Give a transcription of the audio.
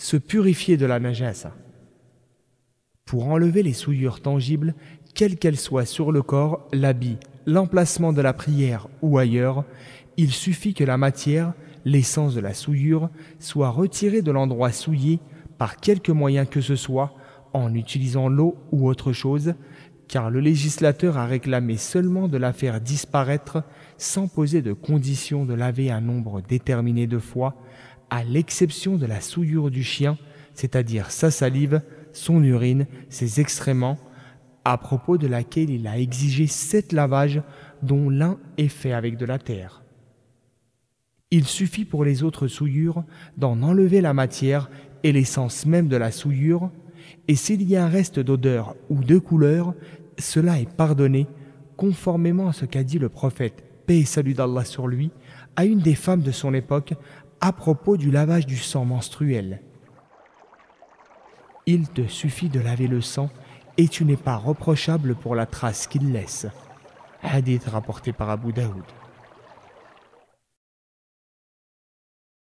se purifier de la najasa. Pour enlever les souillures tangibles, quelles qu'elles soient sur le corps, l'habit, l'emplacement de la prière ou ailleurs, il suffit que la matière, l'essence de la souillure, soit retirée de l'endroit souillé par quelque moyen que ce soit, en utilisant l'eau ou autre chose, car le législateur a réclamé seulement de la faire disparaître sans poser de condition de laver un nombre déterminé de fois, à l'exception de la souillure du chien, c'est-à-dire sa salive, son urine, ses excréments, à propos de laquelle il a exigé sept lavages dont l'un est fait avec de la terre. Il suffit pour les autres souillures d'en enlever la matière et l'essence même de la souillure, et s'il y a un reste d'odeur ou de couleur, cela est pardonné, conformément à ce qu'a dit le prophète, paix et salut d'Allah sur lui, à une des femmes de son époque à propos du lavage du sang menstruel. Il te suffit de laver le sang et tu n'es pas reprochable pour la trace qu'il laisse. Hadith rapporté par Abu Daoud.